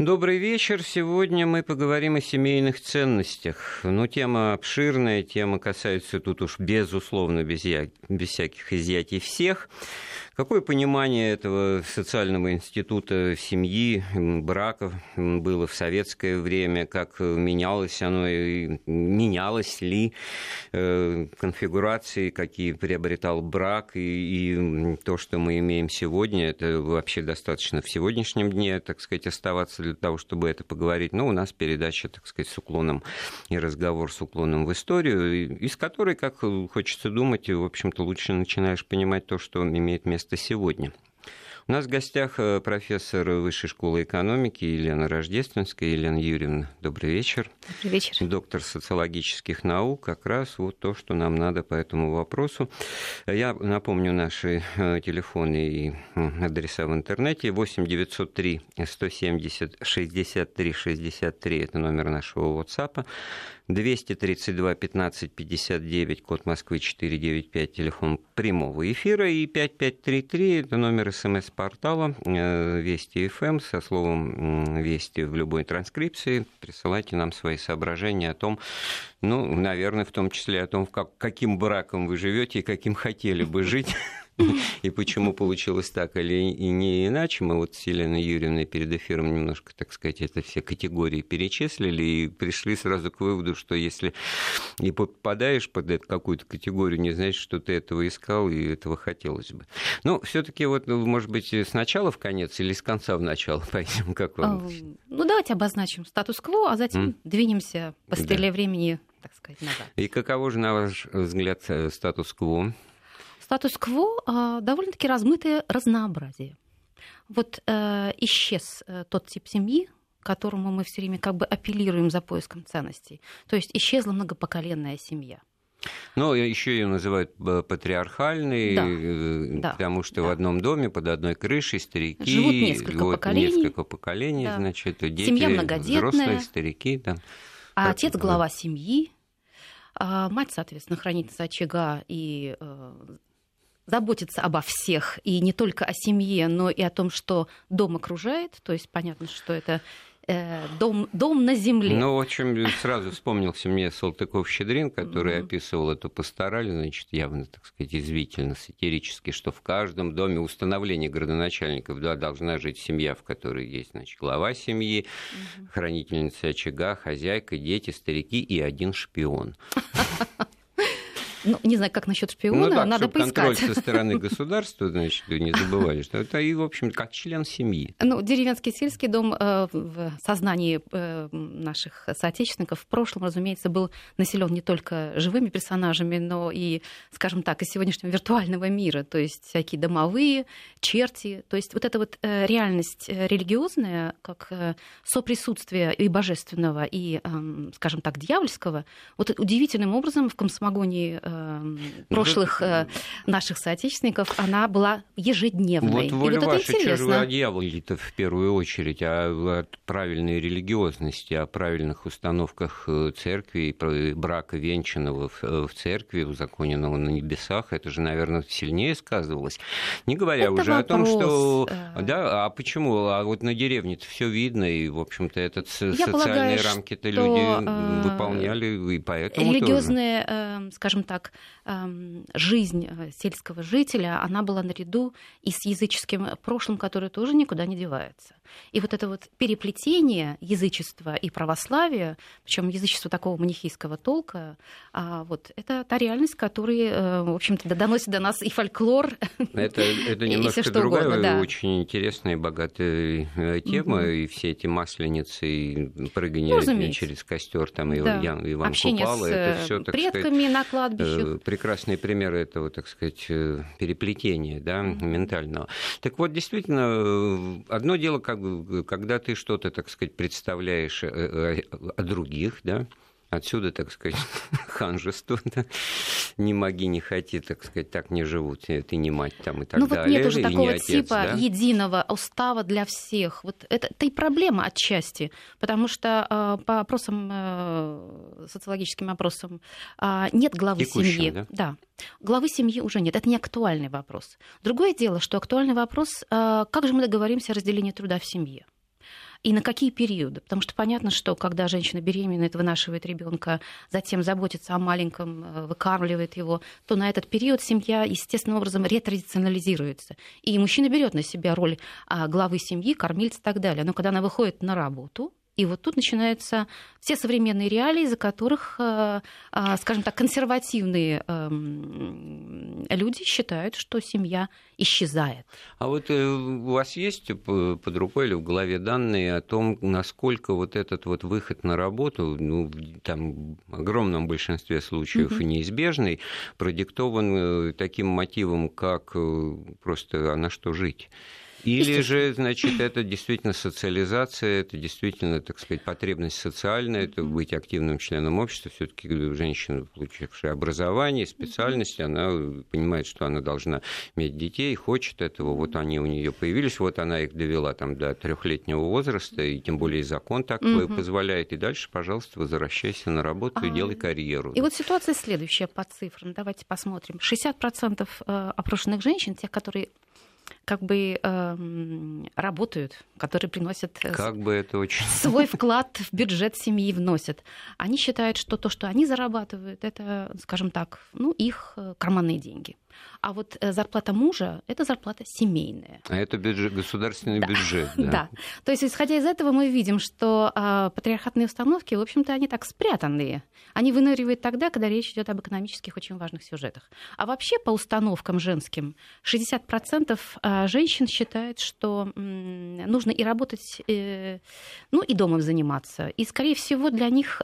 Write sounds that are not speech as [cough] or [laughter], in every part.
Добрый вечер. Сегодня мы поговорим о семейных ценностях. Ну, тема обширная, тема касается тут уж безусловно, без, я... без всяких изъятий всех. Какое понимание этого социального института семьи, брака было в советское время, как менялось оно, и менялось ли э, конфигурации, какие приобретал брак, и, и то, что мы имеем сегодня, это вообще достаточно в сегодняшнем дне, так сказать, оставаться для того, чтобы это поговорить. Но у нас передача, так сказать, с уклоном и разговор с уклоном в историю, из которой, как хочется думать, в общем-то, лучше начинаешь понимать то, что имеет место место сегодня. У нас в гостях э, профессор Высшей школы экономики Елена Рождественская. Елена Юрьевна, добрый вечер. Добрый вечер. Доктор социологических наук. Как раз вот то, что нам надо по этому вопросу. Я напомню наши э, телефоны и адреса в интернете. 8 903 170 63 63 это номер нашего WhatsApp. 232 15 59, код Москвы 495, телефон прямого эфира, и 5533, это номер смс-портала э, Вести ФМ со словом Вести в любой транскрипции. Присылайте нам свои соображения о том, ну, наверное, в том числе о том, как, каким браком вы живете и каким хотели бы жить [laughs] [laughs] и почему получилось так или и не иначе. Мы вот с Еленой Юрьевной перед эфиром немножко, так сказать, это все категории перечислили и пришли сразу к выводу, что если и попадаешь под какую-то категорию, не значит, что ты этого искал и этого хотелось бы. Ну, все таки вот, ну, может быть, сначала в конец или с конца в начало [laughs] пойдем, как вам? Ну, давайте обозначим статус-кво, а затем двинемся по стреле да. времени так сказать, назад. И каково же, на ваш взгляд, э, статус-кво? Статус-кво а, довольно-таки размытое разнообразие. Вот э, исчез э, тот тип семьи, к которому мы все время как бы апеллируем за поиском ценностей. То есть исчезла многопоколенная семья. Ну, еще ее называют э, патриархальной, да, потому что да. в одном доме под одной крышей старики, живут несколько вот, поколений, несколько поколений, да. значит, дети, Семья взрослые, старики, да. А как, отец глава семьи, а мать, соответственно, хранится очага и заботиться обо всех, и не только о семье, но и о том, что дом окружает. То есть понятно, что это э, дом, дом на земле. Ну, в общем, сразу вспомнился мне Салтыков-Щедрин, который mm-hmm. описывал эту пастораль, значит, явно, так сказать, извительно, сатирически, что в каждом доме установление градоначальников да, должна жить семья, в которой есть, значит, глава семьи, mm-hmm. хранительница очага, хозяйка, дети, старики и один шпион. [laughs] Ну, не знаю, как насчет шпиона, ну, так, надо поискать. контроль со стороны [laughs] государства, значит, не забывали, что это и, в общем, как член семьи. Ну, деревенский сельский дом э, в сознании э, наших соотечественников в прошлом, разумеется, был населен не только живыми персонажами, но и, скажем так, из сегодняшнего виртуального мира, то есть всякие домовые, черти, то есть вот эта вот э, реальность религиозная, как соприсутствие и божественного, и, эм, скажем так, дьявольского, вот удивительным образом в Комсомогонии Эм, прошлых э, наших соотечественников, она была ежедневной. Вот воля вот ваша, интересно. дьявол-то в первую очередь, о, о правильной религиозности, о правильных установках э, церкви, брака венчанного в, э, в церкви, узаконенного на небесах, это же, наверное, сильнее сказывалось. Не говоря это уже вопрос. о том, что... Да, а почему? А вот на деревне-то все видно, и, в общем-то, этот Я социальные рамки-то люди выполняли, и поэтому Религиозные, тоже. скажем так, как эм, жизнь э, сельского жителя, она была наряду и с языческим прошлым, которое тоже никуда не девается. И вот это вот переплетение язычества и православия, причем язычество такого манихийского толка, а, вот, это та реальность, которая, э, в общем-то, доносит до нас и фольклор, Это, это [laughs] немножко и другая, угодно, да. очень интересная и богатая э, тема, угу. и все эти масленицы, и прыгание ну, через костер, там, и да. Иван Общение Купала, это все, так предками сказать, на кладбищах. Прекрасные примеры этого, так сказать, переплетения, да, ментального. Так вот, действительно, одно дело, как когда ты что-то, так сказать, представляешь э, э, о других, да, Отсюда, так сказать, [laughs] ханжество. Да? Не моги, не хоти, так сказать, так не живут. Ты не мать там и так ну, далее. Ну вот нет уже такого отец, типа да? единого устава для всех. Вот это, это и проблема отчасти. Потому что э, по опросам, э, социологическим опросам, э, нет главы Текущим, семьи. Да? да. Главы семьи уже нет. Это не актуальный вопрос. Другое дело, что актуальный вопрос, э, как же мы договоримся о разделении труда в семье. И на какие периоды. Потому что понятно, что когда женщина беременна, вынашивает ребенка, затем заботится о маленьком, э, выкармливает его, то на этот период семья естественным образом ретрадиционализируется. И мужчина берет на себя роль а, главы семьи, кормильца и так далее. Но когда она выходит на работу, и вот тут начинаются все современные реалии, за которых, э, а, скажем так, консервативные эм, люди считают, что семья исчезает. А вот э, у вас есть под рукой или в голове данные о том, насколько вот этот вот выход на работу, ну, там в огромном большинстве случаев угу. неизбежный, продиктован э, таким мотивом, как просто а на что жить? Или же, значит, это действительно социализация, это действительно, так сказать, потребность социальная, это быть активным членом общества. Все-таки женщина, получившая образование, специальность, она понимает, что она должна иметь детей, хочет этого. Вот они у нее появились, вот она их довела там до трехлетнего возраста, и тем более закон так угу. позволяет. И дальше, пожалуйста, возвращайся на работу и делай карьеру. И вот ситуация следующая по цифрам. Давайте посмотрим. 60% э, опрошенных женщин, тех, которые как бы э, работают, которые приносят э, как бы это очень... [laughs] свой вклад в бюджет семьи вносят. Они считают, что то, что они зарабатывают, это, скажем так, ну, их э, карманные деньги. А вот э, зарплата мужа – это зарплата семейная. А это бюджет, государственный да. бюджет. [laughs] Да. да. То есть, исходя из этого, мы видим, что а, патриархатные установки, в общем-то, они так спрятанные. Они выныривают тогда, когда речь идет об экономических очень важных сюжетах. А вообще, по установкам женским, 60% а, женщин считают, что нужно и работать, э, ну, и домом заниматься. И, скорее всего, для них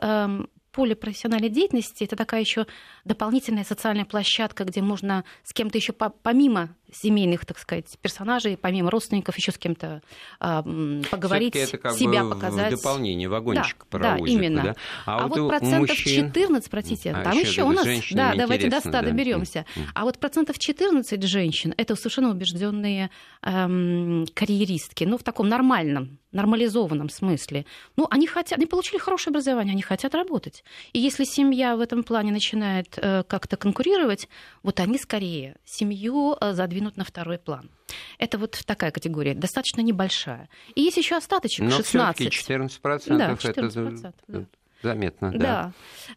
поле профессиональной деятельности это такая еще дополнительная социальная площадка, где можно с кем-то еще помимо семейных, так сказать, персонажей, помимо родственников, еще с кем-то э, поговорить, это как себя бы показать. В дополнение, вагончик да, паровозика. Да, именно. Да? А, а вот, вот процентов мужчин... 14, простите, а там еще у нас, да, давайте до 100 да. доберемся. Mm-hmm. А вот процентов 14 женщин это совершенно убежденные эм, карьеристки, ну в таком нормальном, нормализованном смысле. Ну они хотят, они получили хорошее образование, они хотят работать. И если семья в этом плане начинает э, как-то конкурировать, вот они скорее семью э, задвинут отодвинут на второй план. Это вот такая категория, достаточно небольшая. И есть еще остаточек, Но 16. 14%, да, 14% это да. заметно. Да. да.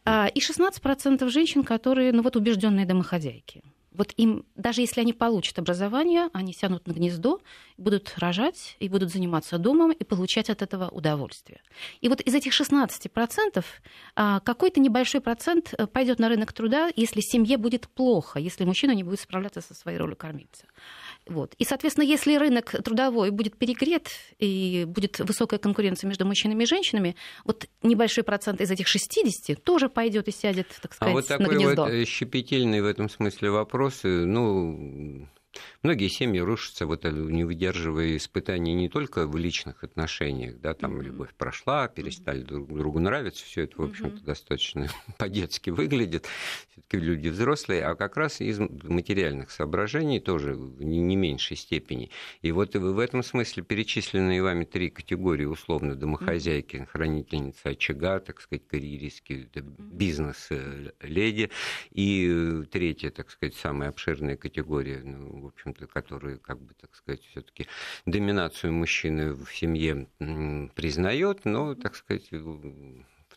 А, и 16% женщин, которые ну, вот, убежденные домохозяйки вот им, даже если они получат образование, они сядут на гнездо, будут рожать и будут заниматься домом и получать от этого удовольствие. И вот из этих 16% а, какой-то небольшой процент э, пойдет на рынок труда, если семье будет плохо, если мужчина не будет справляться со своей ролью кормильца. Вот. И, соответственно, если рынок трудовой будет перегрет и будет высокая конкуренция между мужчинами и женщинами, вот небольшой процент из этих 60 тоже пойдет и сядет, так сказать, а вот такой на гнездо. Вот щепетильный в этом смысле вопрос, ну, Многие семьи рушатся, вот, э, не выдерживая испытаний не только в личных отношениях, да, там mm-hmm. любовь прошла, перестали друг другу нравиться, все это, в общем-то, mm-hmm. достаточно [laughs] по-детски выглядит, все-таки люди взрослые, а как раз из материальных соображений тоже в не меньшей степени. И вот в этом смысле перечисленные вами три категории, условно, домохозяйки, хранительницы очага, так сказать, карьеристки, бизнес-леди, и э, третья, так сказать, самая обширная категория, ну, в общем-то, который, как бы, так сказать, все-таки доминацию мужчины в семье признает, но, так сказать,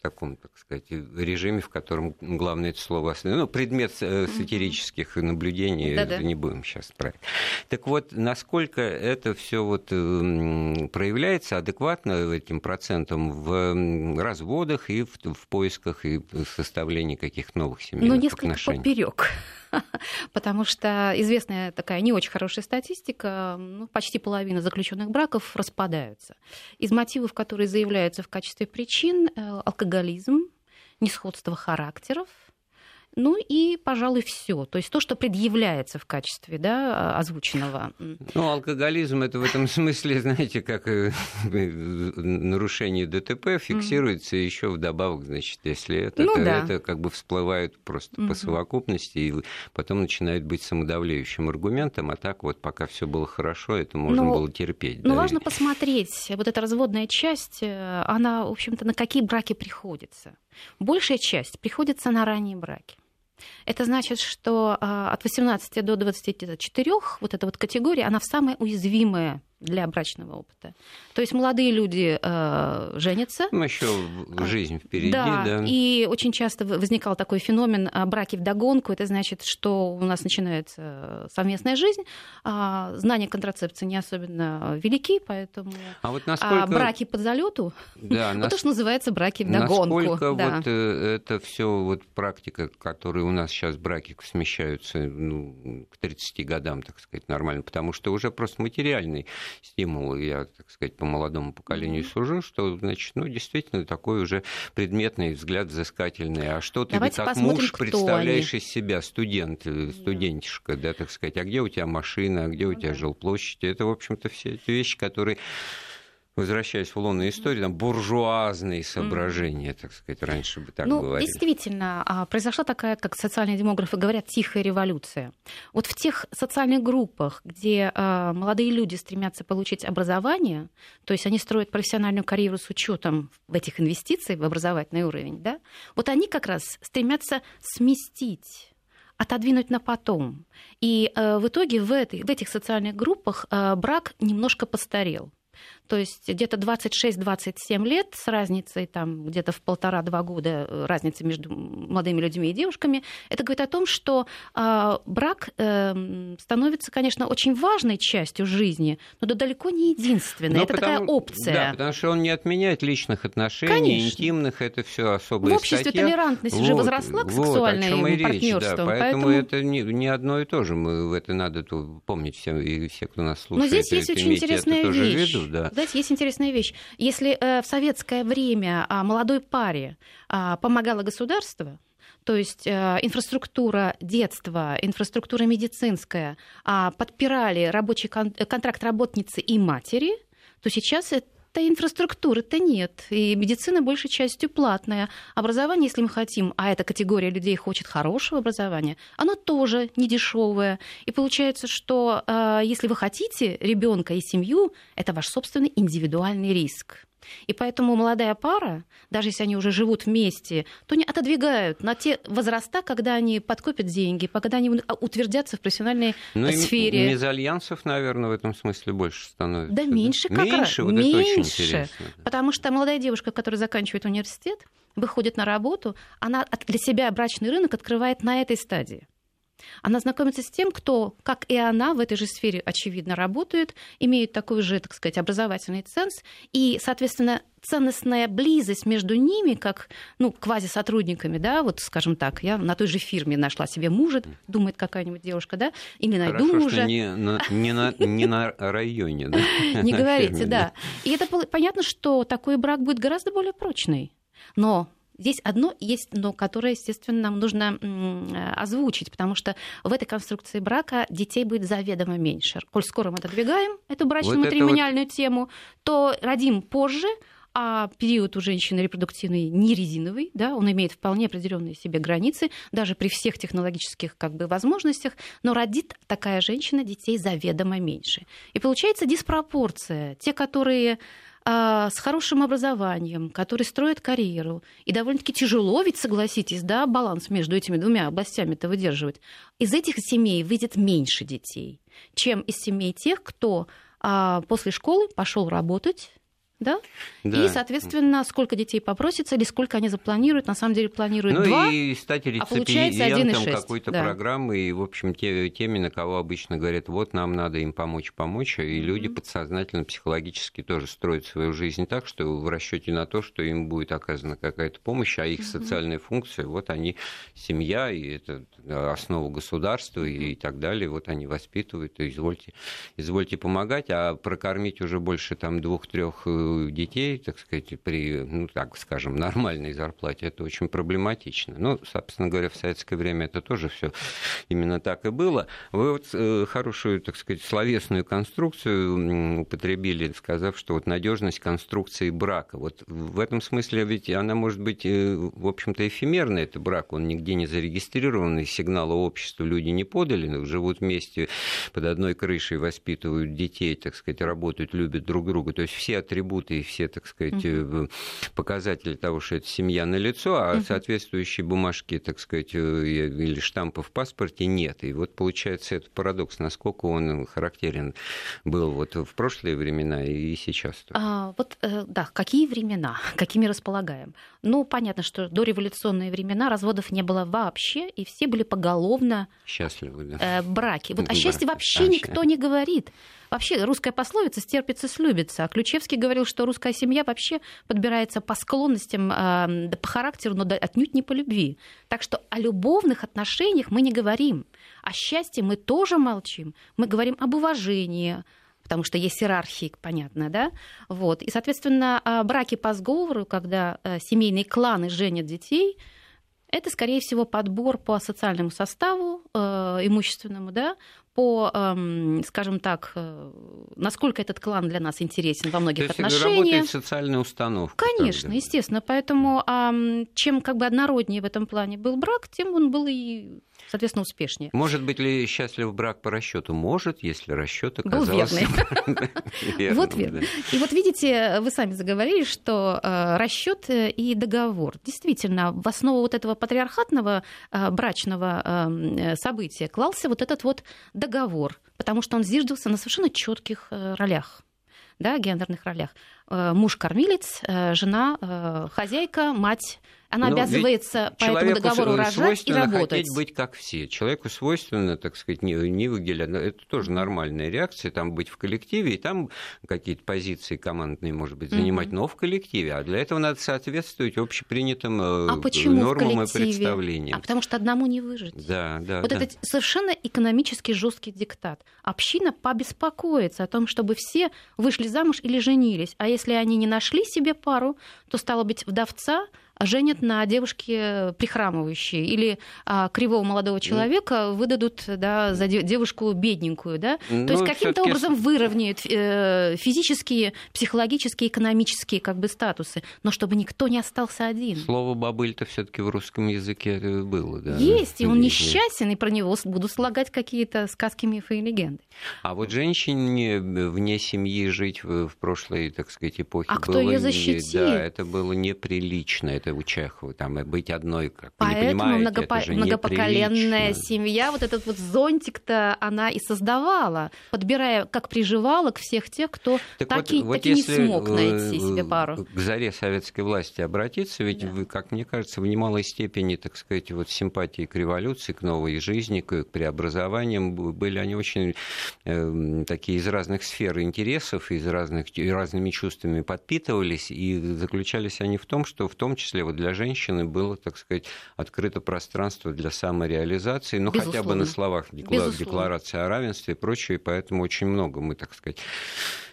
таком, так сказать, режиме, в котором главное это слово Ну, предмет э, сатирических наблюдений, Да-да. не будем сейчас брать. Так вот, насколько это все вот проявляется адекватно этим процентам в разводах и в, в поисках и составлении каких-то новых семейных ну, несколько отношений? поперек. [laughs] Потому что известная такая не очень хорошая статистика, ну, почти половина заключенных браков распадаются. Из мотивов, которые заявляются в качестве причин, э, алкоголизм, несходство характеров, ну и, пожалуй, все. То есть то, что предъявляется в качестве да, озвученного. Ну, алкоголизм это в этом [laughs] смысле, знаете, как э, [laughs] нарушение ДТП фиксируется mm-hmm. еще вдобавок, значит, если это, ну, это, да. это как бы всплывает просто mm-hmm. по совокупности и потом начинает быть самодавляющим аргументом, а так вот пока все было хорошо, это можно ну, было терпеть. Ну, да, важно посмотреть, вот эта разводная часть, э, она, в общем-то, на какие браки приходится. Большая часть приходится на ранние браки. Это значит, что а, от 18 до 24 вот эта вот категория, она в самая уязвимая для брачного опыта. То есть молодые люди э, женятся. Ну, еще жизнь впереди, да, да. И очень часто возникал такой феномен а, браки в догонку. Это значит, что у нас начинается совместная жизнь, а знания контрацепции не особенно велики, поэтому а вот насколько... а браки по залету, да, [laughs] вот то, что называется браки в догонку. Насколько да. вот э, это все вот практика, которая у нас сейчас браки смещаются ну, к 30 годам, так сказать, нормально, потому что уже просто материальный стимул, я, так сказать, по молодому поколению mm-hmm. сужу, что, значит, ну, действительно, такой уже предметный взгляд взыскательный. А что ты Давайте как муж представляешь они. из себя, студент, yeah. студентишка, да, так сказать, а где у тебя машина, а где у тебя жилплощадь? Это, в общем-то, все эти вещи, которые возвращаясь в лунную историю, там буржуазные соображения, так сказать, раньше бы так ну, говорили. Действительно, а, произошла такая, как социальные демографы говорят, тихая революция. Вот в тех социальных группах, где а, молодые люди стремятся получить образование, то есть они строят профессиональную карьеру с учетом этих инвестиций в образовательный уровень, да, вот они как раз стремятся сместить отодвинуть на потом. И э, в итоге в, этой, в этих социальных группах э, брак немножко постарел. То есть где-то 26-27 лет с разницей там где-то в полтора-два года э, разницы между молодыми людьми и девушками, это говорит о том, что э, брак э, становится, конечно, очень важной частью жизни, но да далеко не единственной. Но это потому, такая опция. Да, потому что он не отменяет личных отношений, конечно. интимных, это все особые В обществе статья. толерантность вот, уже возросла к сексуальному вот, партнерству. Да, поэтому, поэтому это не, не одно и то же. Мы это надо помнить все, и все, кто нас слушает. Но здесь есть очень интересная вещь. Виду, да. Знаете, есть интересная вещь. Если э, в советское время а, молодой паре а, помогало государство, то есть э, инфраструктура детства, инфраструктура медицинская а, подпирали рабочий контракт работницы и матери, то сейчас это то инфраструктуры-то нет. И медицина большей частью платная. Образование, если мы хотим, а эта категория людей хочет хорошего образования, оно тоже не дешевое. И получается, что э, если вы хотите ребенка и семью, это ваш собственный индивидуальный риск. И поэтому молодая пара, даже если они уже живут вместе, то не отодвигают на те возраста, когда они подкопят деньги, когда они утвердятся в профессиональной ну, сфере. Мезальянсов, наверное, в этом смысле больше становится. Да, да? меньше как меньше, раз. Вот меньше. Потому что молодая девушка, которая заканчивает университет, выходит на работу, она для себя брачный рынок открывает на этой стадии. Она знакомится с тем, кто, как и она, в этой же сфере, очевидно, работает, имеет такой же, так сказать, образовательный ценз, и, соответственно, ценностная близость между ними, как ну, квазисотрудниками, да, вот скажем так, я на той же фирме нашла себе мужа, думает какая-нибудь девушка, да, или найду Хорошо, мужа. Что не, на, не, на, не на районе, да? [laughs] Не говорите, да. И это понятно, что такой брак будет гораздо более прочный. Но Здесь одно есть но, которое, естественно, нам нужно озвучить, потому что в этой конструкции брака детей будет заведомо меньше. Коль скоро мы отодвигаем эту брачно-матримониальную вот... тему, то родим позже, а период у женщины репродуктивный не резиновый, да, он имеет вполне определенные себе границы, даже при всех технологических как бы, возможностях, но родит такая женщина детей заведомо меньше. И получается диспропорция. Те, которые с хорошим образованием, которые строят карьеру. И довольно-таки тяжело, ведь согласитесь, да, баланс между этими двумя областями это выдерживать. Из этих семей выйдет меньше детей, чем из семей тех, кто а, после школы пошел работать, да? да? И, соответственно, сколько детей попросится или сколько они запланируют. На самом деле планируют ну, два, и стать а получается 1,6. какой-то да. программы, и, в общем, те, теми, на кого обычно говорят, вот нам надо им помочь, помочь, и mm-hmm. люди подсознательно, психологически тоже строят свою жизнь так, что в расчете на то, что им будет оказана какая-то помощь, а их mm-hmm. социальная функция, вот они, семья, и это основа государства mm-hmm. и так далее, вот они воспитывают, и извольте, извольте помогать, а прокормить уже больше там двух-трех э, детей, так сказать, при, ну, так скажем, нормальной зарплате, это очень проблематично. Ну, собственно говоря, в советское время это тоже все именно так и было. Вы вот э, хорошую, так сказать, словесную конструкцию употребили, сказав, что вот надежность конструкции брака. Вот в этом смысле ведь она может быть, э, в общем-то, эфемерная, это брак, он нигде не зарегистрированный, сигнала обществу люди не подали, но живут вместе под одной крышей, воспитывают детей, так сказать, работают, любят друг друга. То есть все атрибуты идут, и все, так сказать, угу. показатели того, что это семья на лицо, а угу. соответствующие бумажки, так сказать, или штампы в паспорте нет. И вот получается этот парадокс, насколько он характерен был вот в прошлые времена и сейчас. А, вот, да, какие времена, [laughs] какими располагаем? Ну, понятно, что до революционные времена разводов не было вообще, и все были поголовно счастливы, да. э, браки. Вот о счастье вообще никто не говорит. Вообще русская пословица «стерпится, слюбится». А Ключевский говорил, что русская семья вообще подбирается по склонностям, э, по характеру, но отнюдь не по любви. Так что о любовных отношениях мы не говорим. О счастье мы тоже молчим. Мы говорим об уважении, потому что есть иерархии, понятно, да? Вот. И, соответственно, а, браки по сговору, когда э, семейные кланы женят детей, это, скорее всего, подбор по социальному составу э, имущественному, да, по, эм, скажем так, э, насколько этот клан для нас интересен во многих То отношениях. работает социальная установка. Конечно, тогда. естественно. Поэтому чем как бы однороднее в этом плане был брак, тем он был и соответственно, успешнее. Может быть ли счастлив брак по расчету? Может, если расчет оказался... Был верный. [laughs] Вот верно. И вот видите, вы сами заговорили, что э, расчет и договор. Действительно, в основу вот этого патриархатного э, брачного эм, события клался вот этот вот договор, потому что он зиждался на совершенно четких э, ролях да, гендерных ролях. Муж-кормилец, жена, хозяйка, мать она Но обязывается по этому договору рожать и работать. хотеть быть как все. Человеку свойственно, так сказать, не, не выделять. Это тоже нормальная реакция, там быть в коллективе, и там какие-то позиции командные, может быть, занимать, mm-hmm. но в коллективе. А для этого надо соответствовать общепринятым э, а почему нормам и представлениям. А потому что одному не выжить. Да, да. Вот да. это совершенно экономически жесткий диктат. Община побеспокоится о том, чтобы все вышли замуж или женились. А если они не нашли себе пару, то, стало быть, вдовца женят на девушке прихрамывающей или а, кривого молодого человека выдадут да, за девушку бедненькую. Да? Ну, То есть каким-то образом выровняют э, физические, психологические, экономические как бы, статусы, но чтобы никто не остался один. Слово бабыль-то все-таки в русском языке было. Да? Есть, и он несчастен, и про него будут слагать какие-то сказки, мифы и легенды. А вот женщине вне семьи жить в, в прошлой, так сказать, эпохе а было... кто ее защитит? Да, это было неприлично. Это у Чехова, там, быть одной, как Поэтому не понимаете, многопо... это же многопоколенная семья, вот этот вот зонтик-то она и создавала, подбирая, как приживала к всех тех, кто так, так, вот, и, вот так и не смог найти себе пару. К заре советской власти обратиться, ведь, да. вы, как мне кажется, в немалой степени, так сказать, вот симпатии к революции, к новой жизни, к преобразованиям, были они очень э, такие из разных сфер интересов, из разных, разными чувствами подпитывались, и заключались они в том, что в том числе вот для женщины было, так сказать, открыто пространство для самореализации, ну, Безусловно. хотя бы на словах декларации о равенстве и прочее, и поэтому очень много мы, так сказать,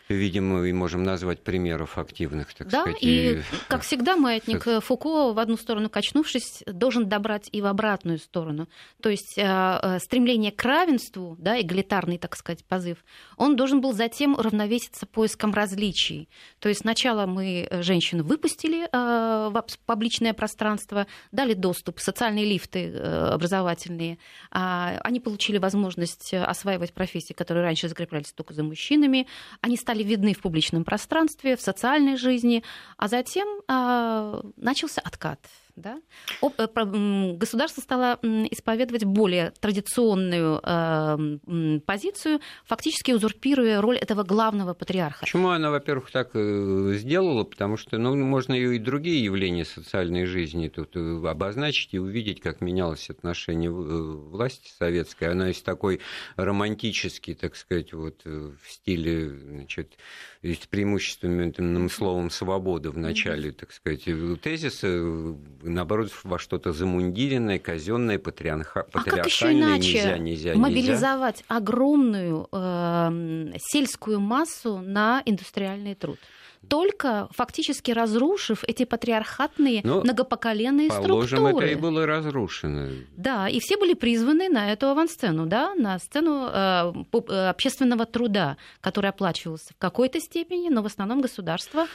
видимо, и можем назвать примеров активных, так да, сказать. И, и, как всегда, маятник Фуко, в одну сторону качнувшись, должен добрать и в обратную сторону. То есть э, э, стремление к равенству, да, эгалитарный, так сказать, позыв, он должен был затем уравновеситься поиском различий. То есть сначала мы э, женщин выпустили в публичное пространство, дали доступ, социальные лифты образовательные, а, они получили возможность осваивать профессии, которые раньше закреплялись только за мужчинами, они стали стали видны в публичном пространстве, в социальной жизни, а затем э, начался откат. Да? Э, государство стало исповедовать более традиционную э, позицию, фактически узурпируя роль этого главного патриарха. Почему она, во-первых, так э, сделала? Потому что ну, можно и другие явления социальной жизни тут обозначить и увидеть, как менялось отношение власти советской. Она есть такой романтический, так сказать, вот в стиле значит, с преимущественным словом свободы в начале, так сказать, тезиса наоборот, во что-то замундиренное, казенное, патриарха... а патриархальное, как нельзя, нельзя, мобилизовать нельзя. огромную э, сельскую массу на индустриальный труд? Только фактически разрушив эти патриархатные ну, многопоколенные положим, структуры. это и было разрушено. Да, и все были призваны на эту авансцену, да, на сцену э, э общественного труда, который оплачивался в какой-то степени, но в основном государство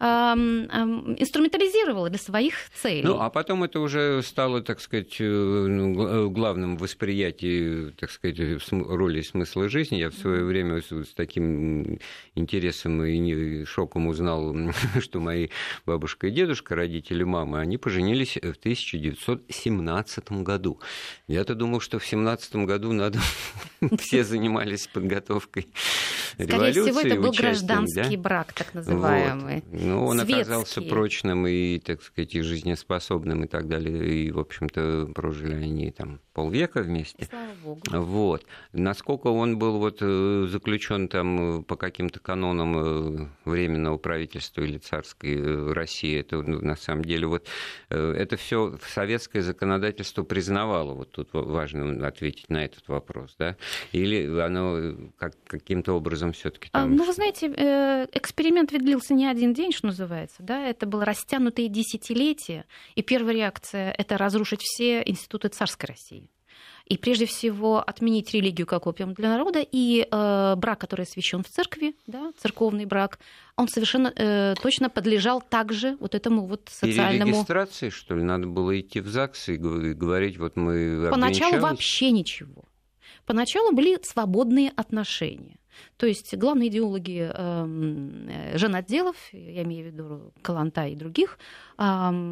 инструментализировала для своих целей. Ну, а потом это уже стало, так сказать, э, ну, э, главным восприятием, так сказать, роли смысла жизни. Я в свое время с таким интересом и шоком узнал, [laughs] что мои бабушка и дедушка, родители мамы, они поженились в 1917 году. Я-то думал, что в 17 году надо [laughs] [laughs] все занимались подготовкой Скорее всего, это был гражданский да? брак, так называемый. Вот. Ну, он Светский. оказался прочным и, так сказать, и жизнеспособным и так далее. И, в общем-то, прожили они там полвека вместе. Слава богу. Вот. Насколько он был вот э, заключен там по каким-то канонам э, временного правительства или царской э, России, это ну, на самом деле вот это все советское законодательство признавало. Вот тут важно ответить на этот вопрос, да? Или оно как, каким-то образом все-таки а, там... Ну, вы знаете, эксперимент ведь длился не один день, что называется, да? Это было растянутые десятилетия, и первая реакция — это разрушить все институты царской России и прежде всего отменить религию как опиум для народа, и э, брак, который освящен в церкви, да, церковный брак, он совершенно э, точно подлежал также вот этому вот социальному... регистрации, что ли, надо было идти в ЗАГС и говорить, вот мы Поначалу вообще ничего. Поначалу были свободные отношения. То есть главные идеологи эм, э, женотделов, я имею в виду Каланта и других, э,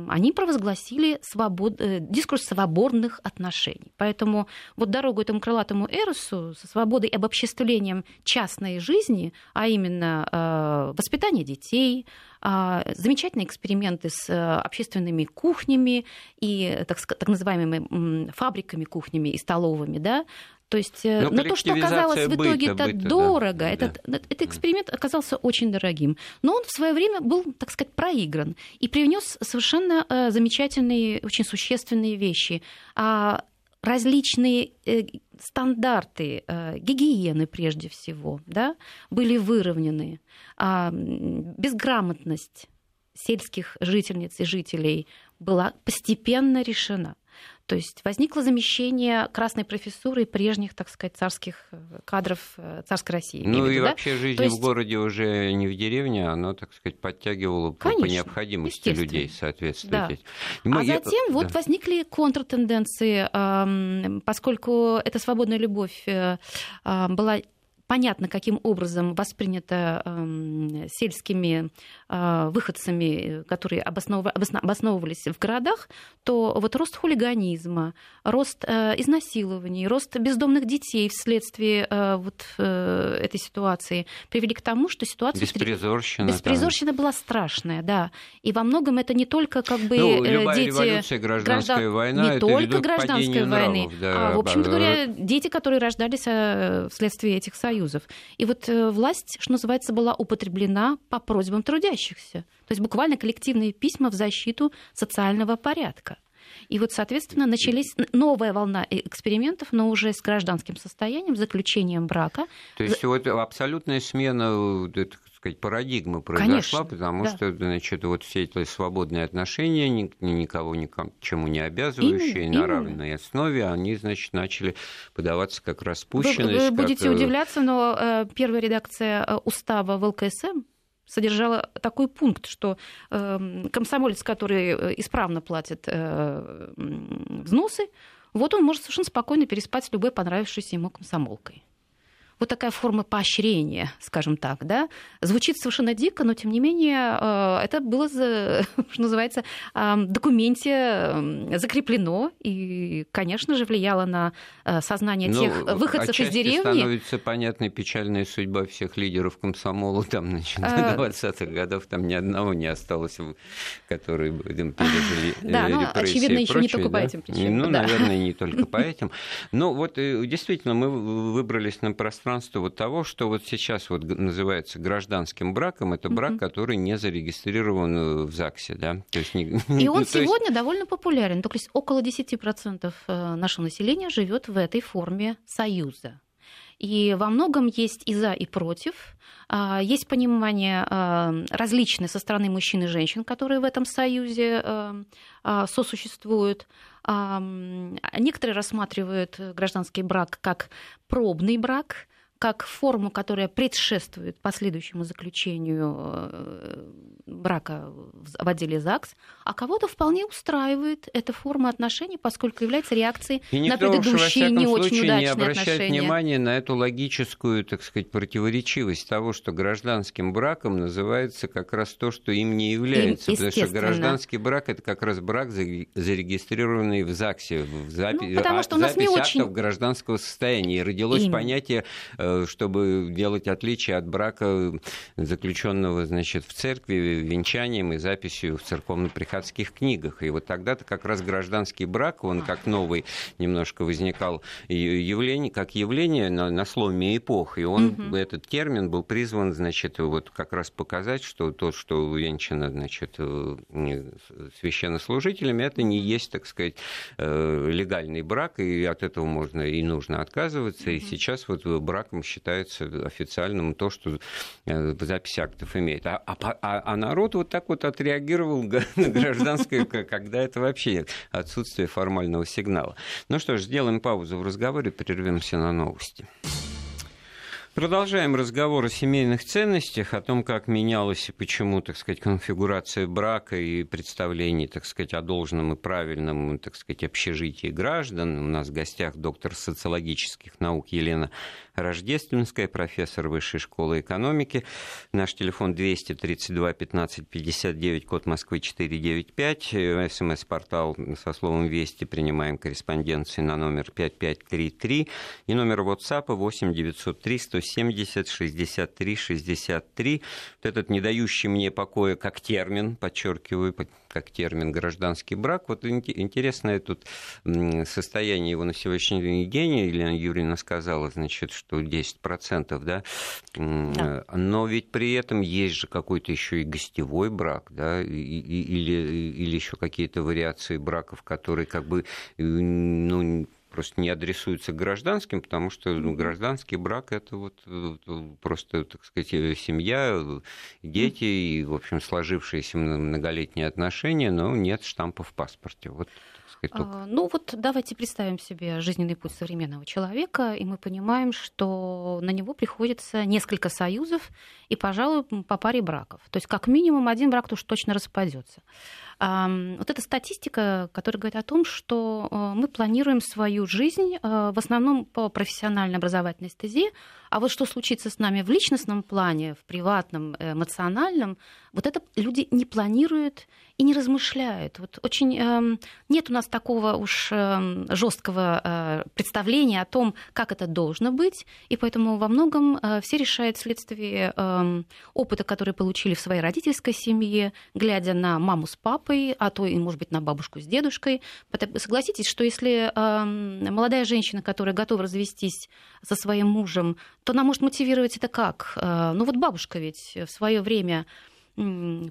они провозгласили свобод... э, дискурс свободных отношений. Поэтому вот дорогу этому крылатому эросу со свободой и обобществлением частной жизни, а именно э, воспитание детей, э, замечательные эксперименты с э, общественными кухнями и так, так называемыми фабриками кухнями и столовыми, да, то есть, но, но то, что оказалось в итоге это дорого, да. Этот, да. этот эксперимент оказался очень дорогим. Но он в свое время был, так сказать, проигран и привнес совершенно э, замечательные, очень существенные вещи. А различные э, стандарты гигиены прежде всего да, были выровнены. А безграмотность сельских жительниц и жителей была постепенно решена. То есть возникло замещение красной профессуры прежних, так сказать, царских э, кадров э, царской России. Ну и да? вообще жизнь есть... в городе уже не в деревне, она, так сказать, подтягивала Конечно, по необходимости людей соответствовать. Да. Мы... А затем Я... вот да. возникли контртенденции, поскольку эта свободная любовь э, была понятно, каким образом воспринято э, сельскими э, выходцами, которые обоснов... обосновывались в городах, то вот рост хулиганизма, рост э, изнасилований, рост бездомных детей вследствие э, вот этой ситуации привели к тому, что ситуация... Беспризорщина. Беспризорщина там. была страшная, да. И во многом это не только как бы ну, любая дети... революция, гражданская граждан... война, не только гражданской войны, нравов, да, а, в общем-то говоря, дети, которые рождались вследствие этих союзов союзов. И вот э, власть, что называется, была употреблена по просьбам трудящихся. То есть буквально коллективные письма в защиту социального порядка. И вот, соответственно, начались новая волна экспериментов, но уже с гражданским состоянием, заключением брака. То есть вот абсолютная смена сказать, парадигма произошла, Конечно, потому да. что, значит, вот все эти свободные отношения, никого ни к чему не обязывающие, именно, на равной основе, они, значит, начали подаваться как распущенность. Вы, вы будете как... Э, удивляться, но э, первая редакция э, устава в ЛКСМ содержала такой пункт, что э, комсомолец, который исправно платит э, взносы, вот он может совершенно спокойно переспать с любой понравившейся ему комсомолкой вот такая форма поощрения, скажем так, да, звучит совершенно дико, но тем не менее э, это было, [laughs] что называется, в документе закреплено и, конечно же, влияло на э, сознание ну, тех выходцев из деревни. становится понятной печальная судьба всех лидеров комсомола, там, начиная до 20-х годов, там ни одного не осталось, которые бы [laughs] пережили Да, ну, очевидно, еще не только по этим причинам. Ну, наверное, не только по [laughs] этим. Но вот э, действительно мы выбрались на пространство пространство вот того, что вот сейчас вот называется гражданским браком, это брак, mm-hmm. который не зарегистрирован э, в ЗАГСе, да? То есть, не... И [laughs] он сегодня есть... довольно популярен, то есть около 10% э, нашего населения живет в этой форме союза. И во многом есть и за, и против. А, есть понимание а, различное со стороны мужчин и женщин, которые в этом союзе э, а, сосуществуют. Некоторые рассматривают гражданский брак как пробный брак, как форму, которая предшествует последующему заключению э, брака в отделе ЗАГС, а кого-то вполне устраивает эта форма отношений, поскольку является реакцией И на никто уж, во предыдущие не всяком очень случае, удачные не обращает отношения. внимания на эту логическую, так сказать, противоречивость того, что гражданским браком называется как раз то, что им не является. потому что гражданский брак это как раз брак, заре- зарегистрированный в ЗАГСе, в запи- Ну, потому а- что у нас не очень- гражданского состояния. И родилось Именно. понятие, э, чтобы делать отличие от брака, заключенного, значит, в церкви, венчанием и записью в церковно-приходских книгах. И вот тогда-то как раз гражданский брак, он как новый немножко возникал явление, как явление на, на сломе эпох. И он, Мгм. этот термин был призван, значит, вот как раз показать, что то, что венчано, значит, э, священнослужителями, это не есть, так сказать, э, легальный брак, и от этого можно и нужно отказываться. И сейчас вот браком считается официальным то, что э, запись актов имеет. А, а а- а народ вот так вот отреагировал [laughs] на гражданское, когда это вообще отсутствие формального сигнала. Ну что ж, сделаем паузу в разговоре, прервемся на новости. Продолжаем разговор о семейных ценностях, о том, как менялась и почему, так сказать, конфигурация брака и представлений, так сказать, о должном и правильном, так сказать, общежитии граждан. У нас в гостях доктор социологических наук Елена Рождественская, профессор Высшей школы экономики. Наш телефон 232 15 59, код Москвы 495. Э, СМС-портал со словом «Вести» принимаем корреспонденции на номер 5533. И номер WhatsApp 8 903 170 63 63. Вот этот не дающий мне покоя как термин, подчеркиваю, по- как термин гражданский брак. Вот ин- интересное тут состояние его на сегодняшний день. Елена Юрьевна сказала, значит, что 10%, да? Да. Но ведь при этом есть же какой-то еще и гостевой брак, да, или, или еще какие-то вариации браков, которые как бы, э, ну, просто не адресуются к гражданским, потому что ну, гражданский брак это вот просто, так сказать, э, семья, дети и, в общем, сложившиеся мно- многолетние отношения, но нет штампа в паспорте. Вот, сказать, только А, Ну вот давайте представим себе жизненный путь современного человека, и мы понимаем, что на него приходится несколько союзов и, пожалуй, по паре браков. То есть как минимум один брак уж точно распадется. Вот эта статистика, которая говорит о том, что э, мы планируем свою жизнь э, в основном по профессиональной образовательной стезе, а вот что случится с нами в личностном плане, в приватном, эмоциональном, вот это люди не планируют и не размышляют. Вот очень эм, нет у нас такого уж жесткого э, представления о том, как это должно быть, и поэтому во многом все решают вследствие опыта, который получили в своей родительской семье, глядя на маму с папой, а то и, может быть, на бабушку с дедушкой. Согласитесь, что если молодая женщина, которая готова развестись со своим мужем, то она может мотивировать это как? Э, Ну вот бабушка ведь в свое время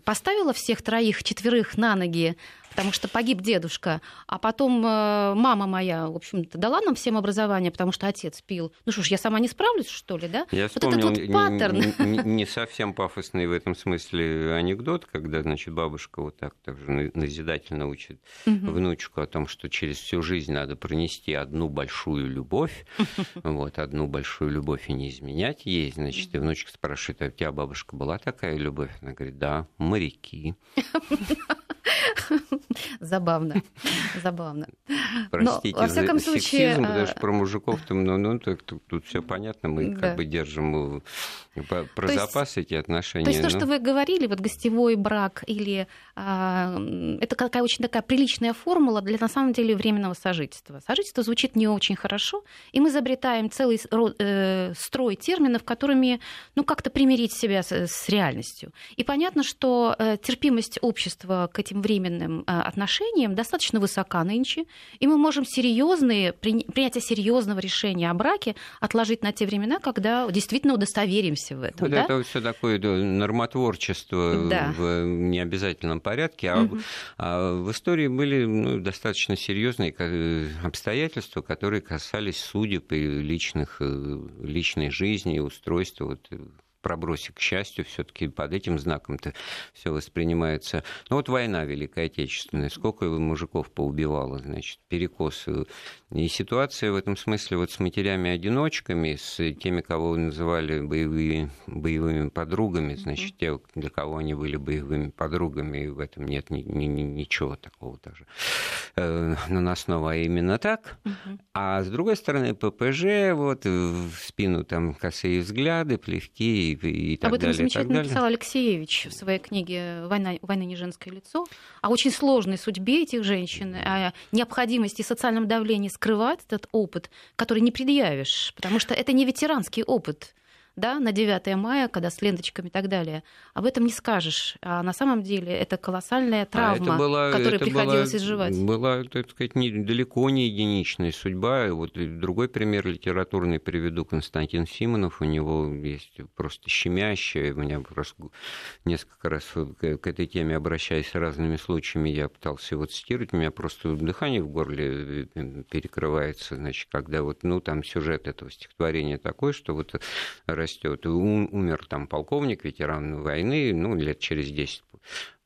поставила всех троих, четверых на ноги, потому что погиб дедушка, а потом э, мама моя, в общем-то, дала нам всем образование, потому что отец пил. Ну что ж, я сама не справлюсь, что ли, да? Я вот этот вспомнил вот не- паттерн. не, не- [laughs] не совсем пафосный в этом смысле анекдот, когда, значит, бабушка вот так также на- назидательно учит Мгм. внучку о том, что через всю жизнь надо пронести одну большую любовь, [laughs] вот, одну большую любовь и не изменять ей, значит, и внучка спрашивает, а у тебя бабушка была такая любовь? Она говорит, да, моряки. Забавно, забавно. Простите во всяком за случае, сексизм, э, потому что про мужиков там, ну, ну так, тут, все понятно, мы Да. как бы держим э, по- про То есть- запас эти отношения. То есть то, но- что вы говорили, вот гостевой брак или а, это какая очень такая приличная формула для на самом деле временного сожительства. Сожительство звучит не очень хорошо, и мы изобретаем целый э, строй терминов, которыми ну как-то примирить себя с, с реальностью. И понятно, что э, терпимость общества к этим временным э, отношениям достаточно высока нынче, и мы можем серьезные принятие серьезного решения о браке отложить на те времена, когда действительно удостоверимся в этом. Вот да? это все такое нормотворчество Да. в необязательном порядке. А, Мгм. а в истории были ну, достаточно серьезные ка- обстоятельства, которые касались судеб и личных, э, личной жизни, устройства вот, э, пробросик к счастью, все-таки под этим знаком-то все воспринимается. Ну вот война Великая Отечественная, сколько мужиков поубивало, значит, перекосы. И ситуация в этом смысле вот с матерями-одиночками, с теми, кого называли боевые, боевыми подругами, значит, те, для кого они были боевыми подругами, и в этом нет ни, ни, ни, ничего такого даже э, наносного, а именно так. А с другой стороны, ППЖ, вот в спину там косые взгляды, плевки и, и так Об этом далее. замечательно написал Алексеевич в своей книге «Война, «Война не женское лицо», о очень сложной судьбе этих женщин, о необходимости социальном давлении скрывать этот опыт, который не предъявишь, потому что это не ветеранский опыт да, на 9 мая, когда с ленточками и так далее. Об этом не скажешь. А на самом деле это колоссальная травма, а это была, которую это приходилось была, изживать. Была, так сказать, не, далеко не единичная судьба. Вот другой пример литературный приведу Константин Симонов. У него есть просто щемящее. У меня просто несколько раз к, этой теме обращаясь разными случаями, я пытался его цитировать. У меня просто дыхание в горле э, перекрывается, значит, когда вот, ну, там сюжет этого стихотворения такой, что вот растет. Умер там полковник, ветеран войны, ну, лет через 10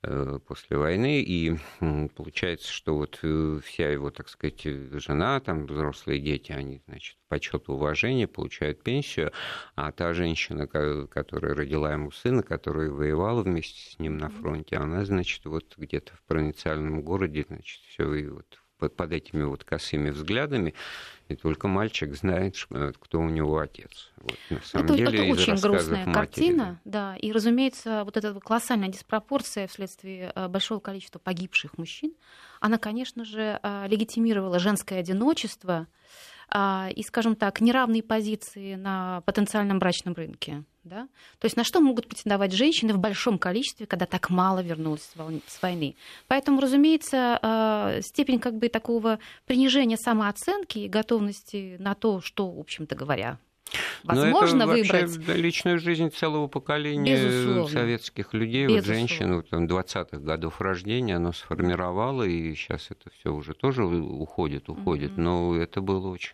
э, после войны, и получается, что вот э, вся его, так сказать, жена, там взрослые дети, они, значит, почет и уважение, получают пенсию, а та женщина, которая родила ему сына, которая воевала вместе с ним на фронте, она, значит, вот где-то в провинциальном городе, значит, все и вот под, этими вот косыми взглядами, и только мальчик знает, кто у него отец. Вот, на самом это, деле, это очень грустная матери, картина, да. И, разумеется, вот эта колоссальная диспропорция вследствие э, большого количества погибших мужчин, она, конечно же, э, легитимировала женское одиночество, и, скажем так, неравные позиции на потенциальном брачном рынке. Да? То есть на что могут претендовать женщины в большом количестве, когда так мало вернулось с войны. Поэтому, разумеется, а, степень как бы такого принижения самооценки и готовности на то, что, в общем-то говоря, возможно Но это выбрать. личную жизнь целого поколения Безусловно. советских людей, вот женщин вот, там, 20-х годов рождения, оно сформировало, и сейчас это все уже тоже уходит, уходит. Mm-hmm. Но это было очень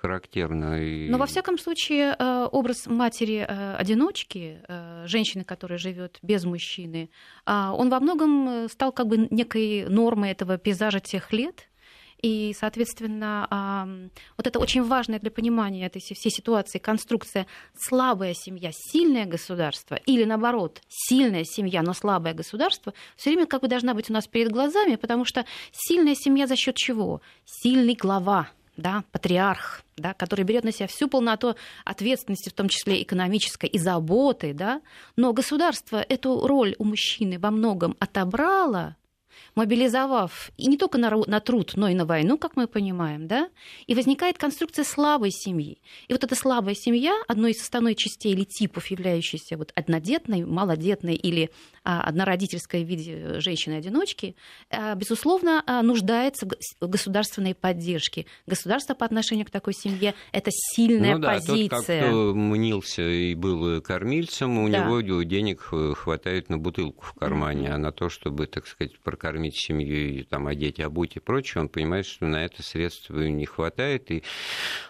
характерно. И... Но во всяком случае э, образ матери-одиночки, э, женщины, которая живет без мужчины, а, он во многом стал как бы некой нормой этого пейзажа тех лет, и, соответственно, вот это очень важная для понимания этой всей ситуации конструкция слабая семья, сильное государство, или наоборот, сильная семья, но слабое государство, все время как бы должна быть у нас перед глазами, потому что сильная семья за счет чего? Сильный глава, да, патриарх, да, который берет на себя всю полноту ответственности, в том числе экономической и заботы, да, но государство эту роль у мужчины во многом отобрало, мобилизовав и не только на, на труд, но и на войну, как мы понимаем, да, и возникает конструкция слабой семьи. И вот эта слабая семья, одной из составной частей или типов, являющейся вот однодетной, малодетной или а, однородительской в виде женщины-одиночки, а, безусловно, а, нуждается в государственной поддержке. Государство по отношению к такой семье – это сильная ну, да, позиция. Тот, как кто мнился и был кормильцем, у да. него денег хватает на бутылку в кармане, mm-hmm. а на то, чтобы, так сказать, прокормить семью и там, одеть, обуть и прочее, он понимает, что на это средств не хватает. И,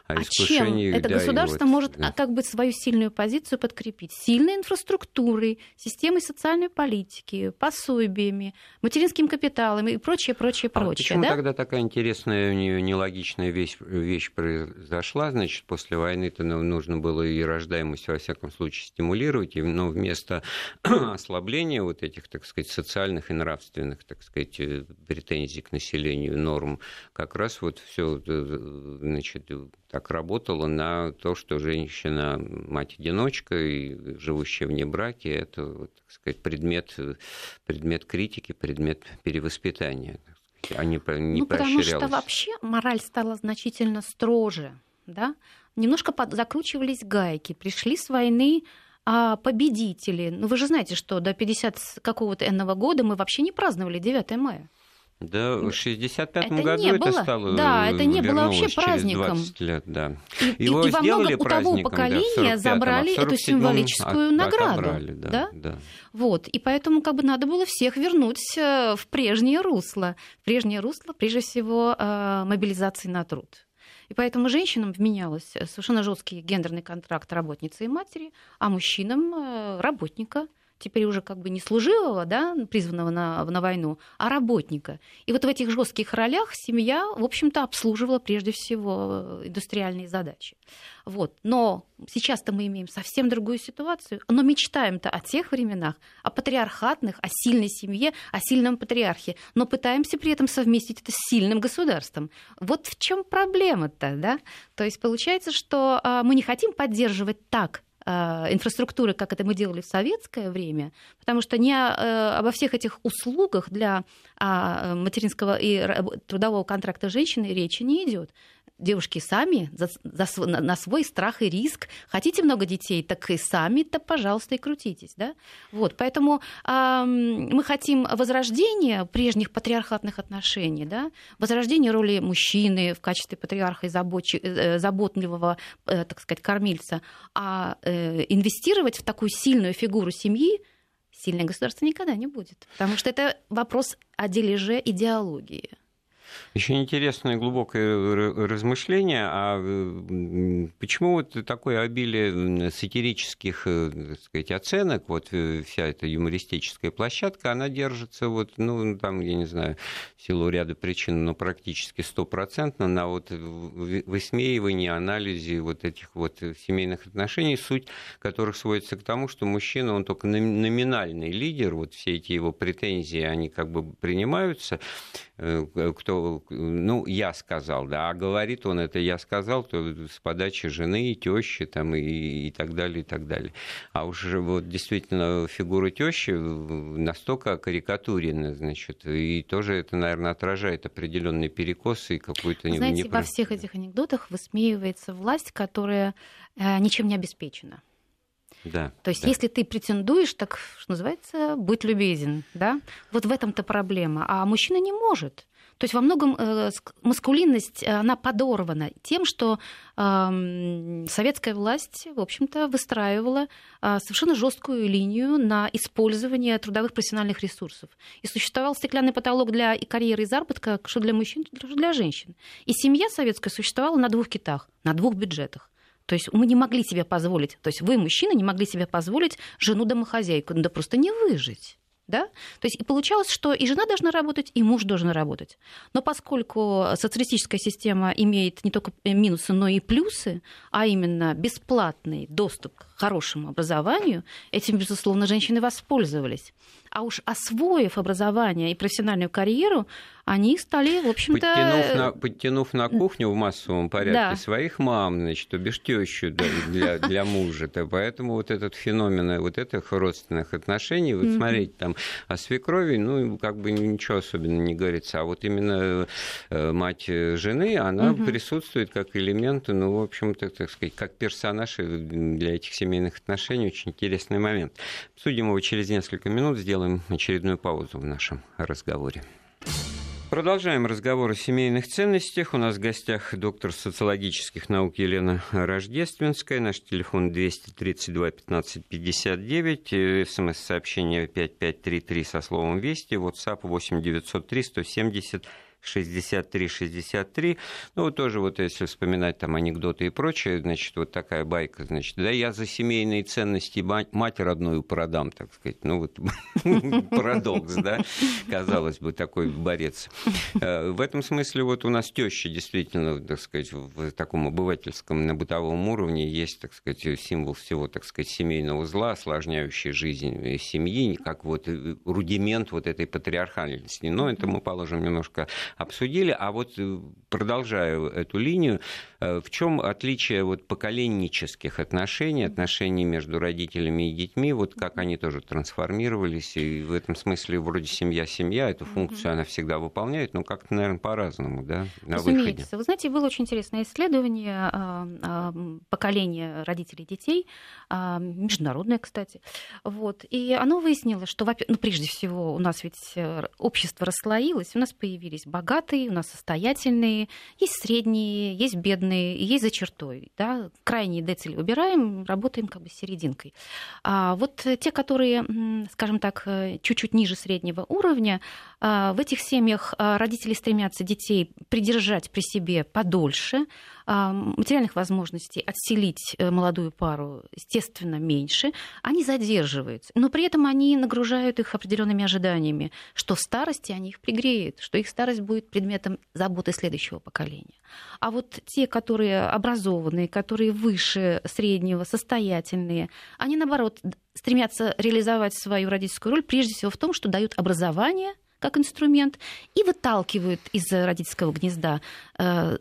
а, а чем это да, государство вот, может да. как бы свою сильную позицию подкрепить? Сильной инфраструктурой, системой социальной политики, пособиями, материнским капиталом и прочее, прочее, а прочее. Почему да? тогда такая интересная, нелогичная вещь, вещь произошла? Значит, после войны-то нужно было и рождаемость, во всяком случае, стимулировать, но вместо [clears throat] ослабления вот этих, так сказать, социальных и нравственных, так сказать, э, претензий к населению, норм, как раз вот все, э, значит, так работало на то, что женщина, мать-одиночка и живущая вне браки, это, так сказать, предмет, предмет критики, предмет перевоспитания. А не, не ну, потому что вообще мораль стала значительно строже, да? Немножко под, закручивались гайки, пришли с войны а победители. Ну, вы же знаете, что до 50 какого-то энного года мы вообще не праздновали 9 мая. Да, в 65-м году это было, стало Да, это не было вообще праздником. лет, да. И, Его и, и во многом у того поколения да, забрали эту символическую награду. Отобрали, да, да? Да. Вот. И поэтому как бы надо было всех вернуть э, в прежнее русло. В прежнее русло, прежде всего, э, мобилизации на труд. И поэтому женщинам вменялось совершенно жесткий гендерный контракт работницы и матери, а мужчинам э, работника теперь уже как бы не служивого, да, призванного на, на войну, а работника. И вот в этих жестких ролях семья, в общем-то, обслуживала прежде всего индустриальные задачи. Вот. Но сейчас-то мы имеем совсем другую ситуацию, но мечтаем-то о тех временах, о патриархатных, о сильной семье, о сильном патриархе, но пытаемся при этом совместить это с сильным государством. Вот в чем проблема-то, да? То есть получается, что а, мы не хотим поддерживать так Э, инфраструктуры, как это мы делали в советское время, потому что не э, обо всех этих услугах для а, материнского и трудового контракта женщины речи не идет девушки сами за, за, на свой страх и риск. Хотите много детей, так и сами-то, пожалуйста, и крутитесь. Да? Вот, поэтому э, мы хотим возрождения прежних патриархатных отношений, да? возрождения роли мужчины в качестве патриарха и забочи, э, заботливого, э, так сказать, кормильца, а э, инвестировать в такую сильную фигуру семьи сильное государство никогда не будет. Потому что это вопрос о дележе идеологии. Еще интересное глубокое размышление, а почему вот такое обилие сатирических э, так сказать, оценок, вот э, вся эта юмористическая площадка, она держится вот, ну, там, я не знаю, в силу ряда причин, но практически стопроцентно на вот высмеивании, анализе вот этих вот семейных отношений, суть которых сводится к тому, что мужчина, он только номинальный лидер, вот все эти его претензии, они как бы принимаются, э, ну, я сказал, да, а говорит он это я сказал, то с подачи жены, тещи там и, и так далее, и так далее. А уж вот действительно фигура тещи настолько карикатурена, значит, и тоже это, наверное, отражает определенные перекосы и какую-то... Знаете, непро... во всех этих анекдотах высмеивается власть, которая э, ничем не обеспечена. Да, То есть, да. если ты претендуешь, так, что называется, будь любезен, да? Вот в этом-то проблема. А мужчина не может. То есть во многом э, маскулинность, э, она подорвана тем, что советская власть, в общем-то, выстраивала э, совершенно жесткую линию на использование трудовых профессиональных ресурсов. И существовал стеклянный потолок для и карьеры и заработка, что для мужчин, что для женщин. И семья советская существовала на двух китах, на двух бюджетах. То есть мы не могли себе позволить, то есть вы, мужчины, не могли себе позволить жену-домохозяйку, да просто не выжить да? То есть и получалось, что и жена должна работать, и муж должен работать. Но поскольку социалистическая система имеет не только минусы, но и плюсы, а именно бесплатный доступ хорошему образованию, этим, безусловно, женщины воспользовались. А уж освоив образование и профессиональную карьеру, они стали, в общем-то... Подтянув на, подтянув на кухню в массовом порядке да. своих мам, значит, бишь тещу для, для, мужа. -то. Поэтому вот этот феномен вот этих родственных отношений, вот смотрите, там о свекрови, ну, как бы ничего особенно не говорится. А вот именно э, мать жены, она присутствует как элемент, ну, в общем-то, так сказать, как персонаж для этих семейных отношений. Очень интересный момент. Обсудим его через несколько минут, сделаем очередную паузу в нашем разговоре. Продолжаем разговор о семейных ценностях. У нас в гостях доктор социологических наук Елена Рождественская. Наш телефон 232 15 59. СМС-сообщение 5533 со словом «Вести». WhatsApp 8 903 170 63-63. Ну, тоже вот если вспоминать там анекдоты и прочее, значит, вот такая байка, значит, да я за семейные ценности мать, родную продам, так сказать. Ну, вот [laughs] парадокс, да, казалось бы, такой борец. Э, в этом смысле вот у нас теща действительно, так сказать, в таком обывательском, на бытовом уровне есть, так сказать, символ всего, так сказать, семейного зла, осложняющий жизнь семьи, как вот рудимент вот этой патриархальности. Но это мы положим немножко обсудили. А вот э, продолжая эту линию, э, в чем отличие вот поколеннических отношений, отношений между родителями и детьми, вот как они тоже трансформировались, и в этом смысле вроде семья-семья, эту функцию она всегда выполняет, но как-то, наверное, по-разному, да, на Разумеется. выходе. Вы знаете, было очень интересное исследование а, а, поколения родителей и детей, а, международное, кстати, вот, и оно выяснило, что, ну, прежде всего, у нас ведь э, общество расслоилось, у нас появились богатые, у нас состоятельные, есть средние, есть бедные, есть за чертой. Да? Крайние децили убираем, работаем как бы серединкой. А вот те, которые, скажем так, чуть-чуть ниже среднего уровня, В этих семьях родители стремятся детей придержать при себе подольше, материальных возможностей отселить э, молодую пару, естественно, меньше, они задерживаются. Но при этом они нагружают их определенными ожиданиями, что в старости они их пригреют, что их старость будет предметом заботы следующего поколения. А вот те, которые образованные, которые выше среднего, состоятельные, они, наоборот, стремятся реализовать свою родительскую роль прежде всего в том, что дают образование – как инструмент и выталкивают из родительского гнезда э,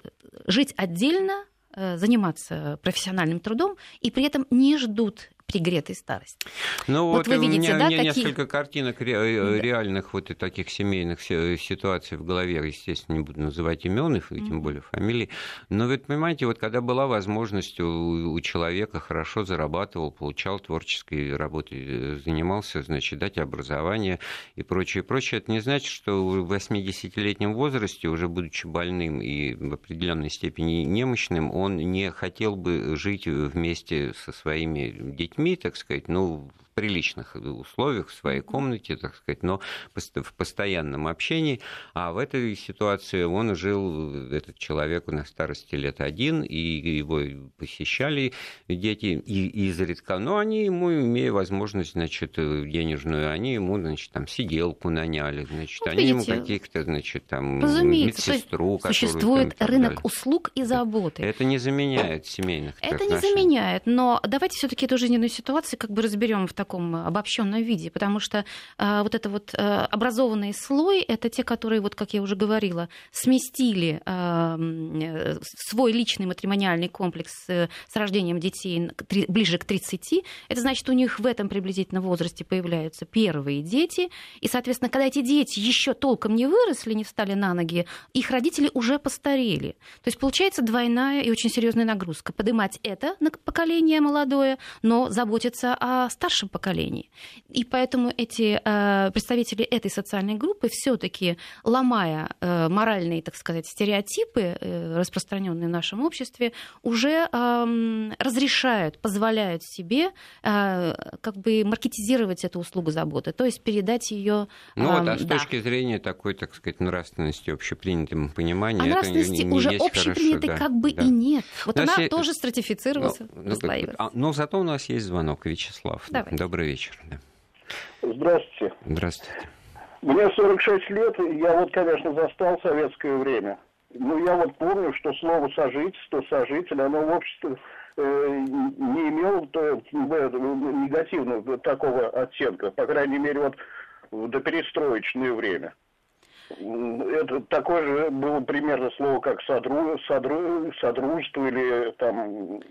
жить отдельно, э, заниматься профессиональным трудом и при этом не ждут пригретой старости. Ну вот, вот вы видите, у меня, да, у меня какие... несколько картинок ре- э, реальных вот и таких семейных ситуаций в голове, естественно, не буду называть имен, и тем более фамилии. Но вы понимаете, вот когда была возможность у, у человека хорошо зарабатывал, получал творческой работой, э, занимался, значит, дать образование и прочее, прочее, это не значит, что в 80-летнем возрасте, уже будучи больным и в определенной степени немощным, он не хотел бы жить вместе со своими детьми детьми, так сказать, ну, приличных условиях, в своей комнате, так сказать, но в постоянном общении. А в этой ситуации он жил, этот человек, на старости лет один, и его посещали дети и изредка. Но они ему, имея возможность, значит, денежную, они ему, значит, там сиделку наняли, значит, вот они видите, ему каких-то, значит, там медсестру. Существует там, рынок далее. услуг и заботы. Это не заменяет семейных Это отношений. не заменяет, но давайте все-таки эту жизненную ситуацию как бы разберем в таком таком обобщенном виде, потому что э, вот это вот э, образованный слой это те, которые, вот как я уже говорила, сместили э, свой личный матримониальный комплекс с рождением детей ближе к 30. Это значит, у них в этом приблизительно возрасте появляются первые дети, и, соответственно, когда эти дети еще толком не выросли, не встали на ноги, их родители уже постарели. То есть получается двойная и очень серьезная нагрузка. Поднимать это на поколение молодое, но заботиться о старшем поколений. И поэтому эти э, представители этой социальной группы все-таки, ломая э, моральные, так сказать, стереотипы, э, распространенные в нашем обществе, уже эм, разрешают, позволяют себе как бы маркетизировать эту услугу заботы, то есть передать ее. Ну вот, а с да. точки зрения такой, так сказать, нравственности, общепринятым понимания, а нравственности это не, уже общепринятой да, как бы да. и нет. Вот она есть... тоже стратифицировалась, ну, ну, а, но зато у нас есть звонок, Вячеслав. Давай. Добрый вечер. Здравствуйте. Здравствуйте. Мне 46 лет, и я вот, конечно, застал советское время. Но я вот помню, что слово сожительство, сожитель, оно в обществе э, не имело то, негативного такого оттенка, по крайней мере, вот в доперестроечное время. Это такое же было примерно слово, как содру, содру, содружество или там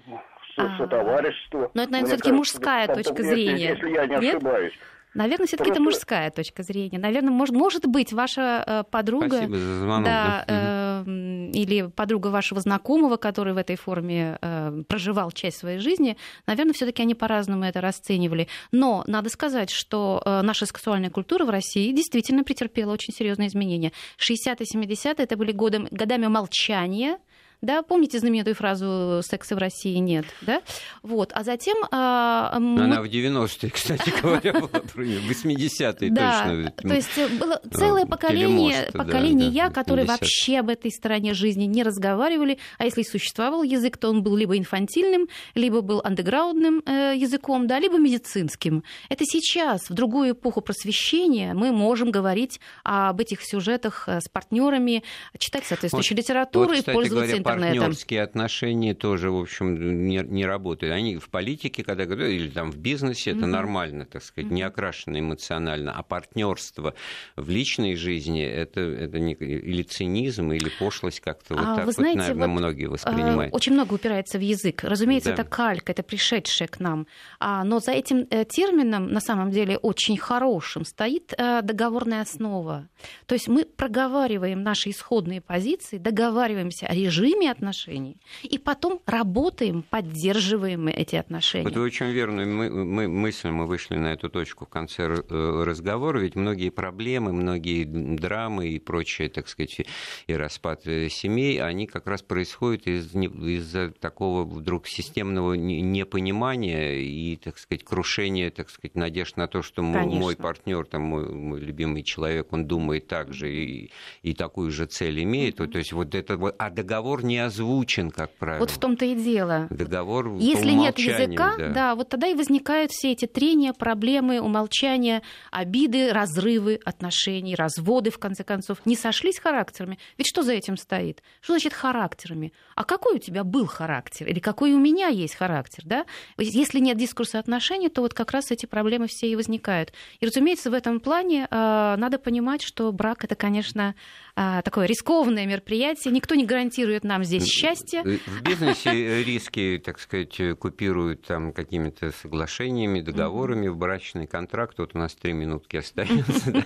сотоварищество. Но это, наверное, все-таки мужская точка зрения. Если я не ошибаюсь. Наверное, все-таки Просто... это мужская точка зрения. Наверное, может, может быть, ваша э, подруга да. Э, или подруга вашего знакомого, который в этой форме э, проживал часть своей жизни, наверное, все-таки они по-разному это расценивали. Но надо сказать, что э, наша сексуальная культура в России действительно претерпела очень серьезные изменения. 60-е, 70-е это были годом, годами молчания да, помните знаменитую фразу «секса в России нет», да, вот, а затем... А, мы... Она в 90-е, кстати [laughs] говоря, была, в 80-е точно. то есть было целое поколение, поколение я, которые вообще об этой стороне жизни не разговаривали, а если существовал язык, то он был либо инфантильным, либо был андеграундным э, языком, да, либо медицинским. Это сейчас, в другую эпоху просвещения, мы можем говорить об этих сюжетах э, с партнерами, читать соответствующую литературу и пользоваться интернетом партнерские отношения тоже, в общем, не, не работают. Они в политике, когда или там в бизнесе, это mm-hmm. нормально, так сказать, mm-hmm. не окрашено эмоционально. А партнерство в личной жизни это, это не, или цинизм, или пошлость как-то а, вот так, вы знаете, вот, наверное, вот, многие воспринимают. Очень много упирается в язык. Разумеется, да. это калька, это пришедшее к нам. А, но за этим э, термином, на самом деле, очень хорошим, стоит э, договорная основа. То есть мы проговариваем наши исходные позиции, договариваемся о режиме, живыми отношениями, и потом работаем, поддерживаем эти отношения. Вот вы очень верную мы, мы, мысль, мы вышли на эту точку в конце э, разговора, ведь многие проблемы, многие драмы и прочее, так сказать, и распад э, семей, они как раз происходят из, из-за такого вдруг системного непонимания и, так сказать, крушения, так сказать, надежд на то, что мой, мой партнер, там, мой, мой любимый человек, он думает так же и, и такую же цель имеет. Mm-hmm. То есть вот это а договор не озвучен, как правило. Вот в том-то и дело. Договор Если нет языка, да. да, вот тогда и возникают все эти трения, проблемы, умолчания, обиды, разрывы отношений, разводы, в конце концов. Не сошлись характерами. Ведь что за этим стоит? Что значит характерами? А какой у тебя был характер? Или какой у меня есть характер? Да? Если нет дискурса отношений, то вот как раз эти проблемы все и возникают. И, разумеется, в этом плане э, надо понимать, что брак это, конечно, а, такое рискованное мероприятие. Никто не гарантирует нам здесь счастье. В бизнесе риски, так сказать, купируют там какими-то соглашениями, договорами в брачный контракт. Вот у нас три минутки остается.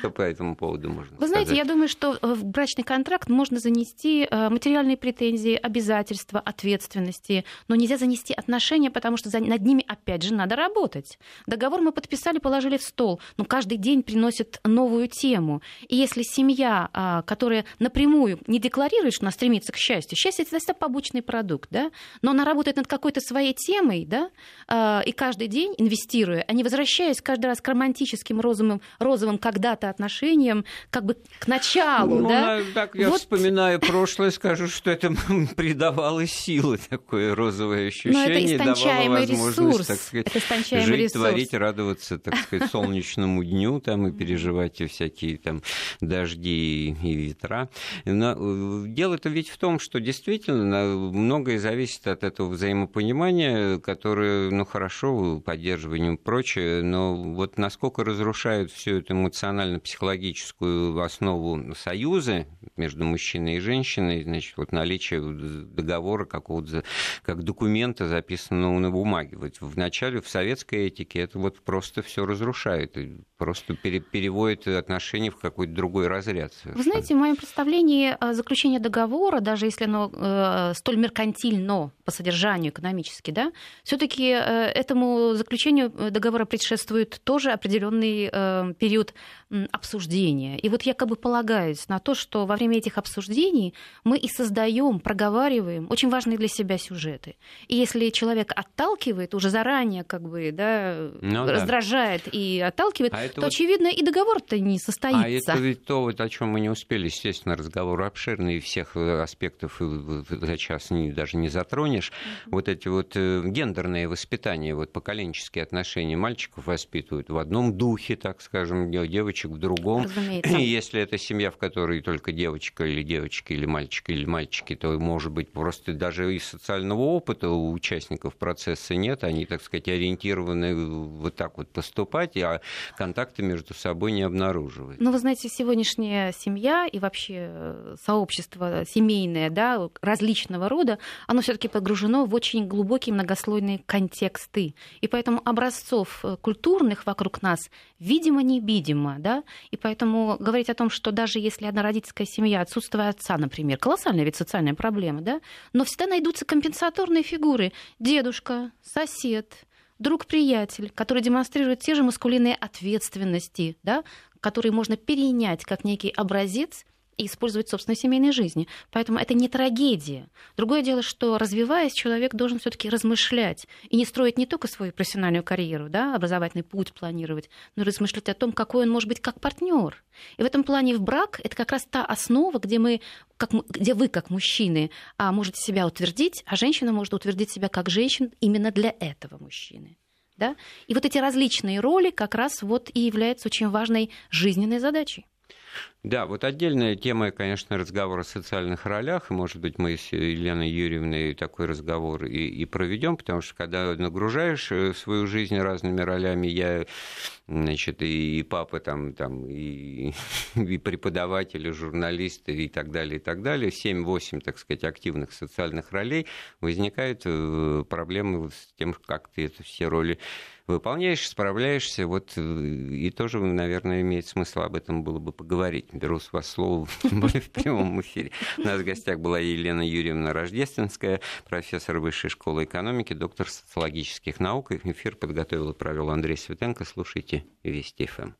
Что по этому поводу можно Вы знаете, я думаю, что э, в брачный контракт можно занести э, материальные претензии, обязательства, ответственности, но нельзя занести отношения, потому что над ними, опять же, надо работать. Договор мы подписали, положили в стол, но каждый день приносит новую тему. И если семья а, которая напрямую не декларирует, что она стремится к счастью, счастье это всегда побочный продукт, да, но она работает над какой-то своей темой, да, а, и каждый день инвестируя, а не возвращаясь каждый раз к романтическим розовым, розовым когда-то отношениям, как бы к началу, ну, да. Так я вот... вспоминаю прошлое, скажу, что это [laughs] придавало силы такое розовое ощущение, это давало возможность, ресурс. так сказать, это жить, ресурс. творить, радоваться, так сказать, солнечному дню там и переживать всякие там дожди и, ветра. Но э, дело-то ведь в том, что действительно многое зависит от этого взаимопонимания, которое, ну, хорошо, поддерживание и прочее, но вот насколько разрушают всю эту эмоционально-психологическую основу союза между мужчиной и женщиной, значит, вот наличие договора какого-то, как документа, записанного на бумаге. Вот в начале в советской этике это вот просто все разрушает, просто переводит отношения в какой-то другой разряд совершенно. Вы знаете, в моем представлении э, заключение договора, даже если оно э, столь меркантильно по содержанию экономически, да, все-таки э, этому заключению договора предшествует тоже определенный э, период обсуждения. И вот я как бы полагаюсь на то, что во время этих обсуждений мы и создаем, проговариваем очень важные для себя сюжеты. И если человек отталкивает уже заранее, как бы, да, ну, раздражает да. и отталкивает, а то, вот... очевидно, и договор-то не состоится. А это ведь то, вот, о чем мы не успели, естественно, разговор обширный, всех э, аспектов за час не, даже не затронешь. Mm-hmm. Вот эти вот э, гендерные воспитания, вот поколенческие отношения мальчиков воспитывают в одном духе, так скажем, девочек в другом. Разумеется. И если это семья, в которой только девочка или девочка, или мальчик, или мальчики, то, может быть, просто даже и социального опыта у участников процесса нет, они, так сказать, ориентированы вот так вот поступать, а контакты между собой не обнаруживают. Ну, вы знаете, сегодняшняя семья и вообще сообщество семейное, да, различного рода, оно все-таки погружено в очень глубокие многослойные контексты. И поэтому образцов э, культурных вокруг нас видимо-невидимо, да, и поэтому говорить о том, что даже если одна родительская семья, отсутствие отца, например, колоссальная ведь социальная проблема, да, но всегда найдутся компенсаторные фигуры. Дедушка, сосед, друг-приятель, который демонстрирует те же маскулинные ответственности, да, которые можно перенять как некий образец и использовать в собственной семейной жизни. Поэтому это не трагедия. Другое дело, что развиваясь, человек должен все-таки размышлять и не строить не только свою профессиональную карьеру, да, образовательный путь планировать, но и размышлять о том, какой он может быть как партнер. И в этом плане в брак это как раз та основа, где мы, как, где вы как мужчины а, можете себя утвердить, а женщина может утвердить себя как женщина именно для этого мужчины. Да? И вот эти различные роли как раз вот и являются очень важной жизненной задачей. Да, вот отдельная тема, конечно, разговор о социальных ролях. И, может быть, мы с Еленой Юрьевной такой разговор и, и проведем, потому что когда нагружаешь э, свою жизнь разными ролями, я, значит, и, и папа, там, там, и, [laughs] и преподаватель, и журналист, и так далее, и так далее, 7-8, так сказать, активных социальных ролей, возникают э, проблемы с тем, как ты это все роли выполняешь, справляешься, вот, э, и тоже, наверное, имеет смысл об этом было бы поговорить. беру с вас слово, [laughs] в прямом эфире. У нас в гостях была Елена Юрьевна Рождественская, профессор Высшей школы экономики, доктор социологических наук. Эфир подготовил и провел Андрей Светенко. Слушайте Вести ФМ.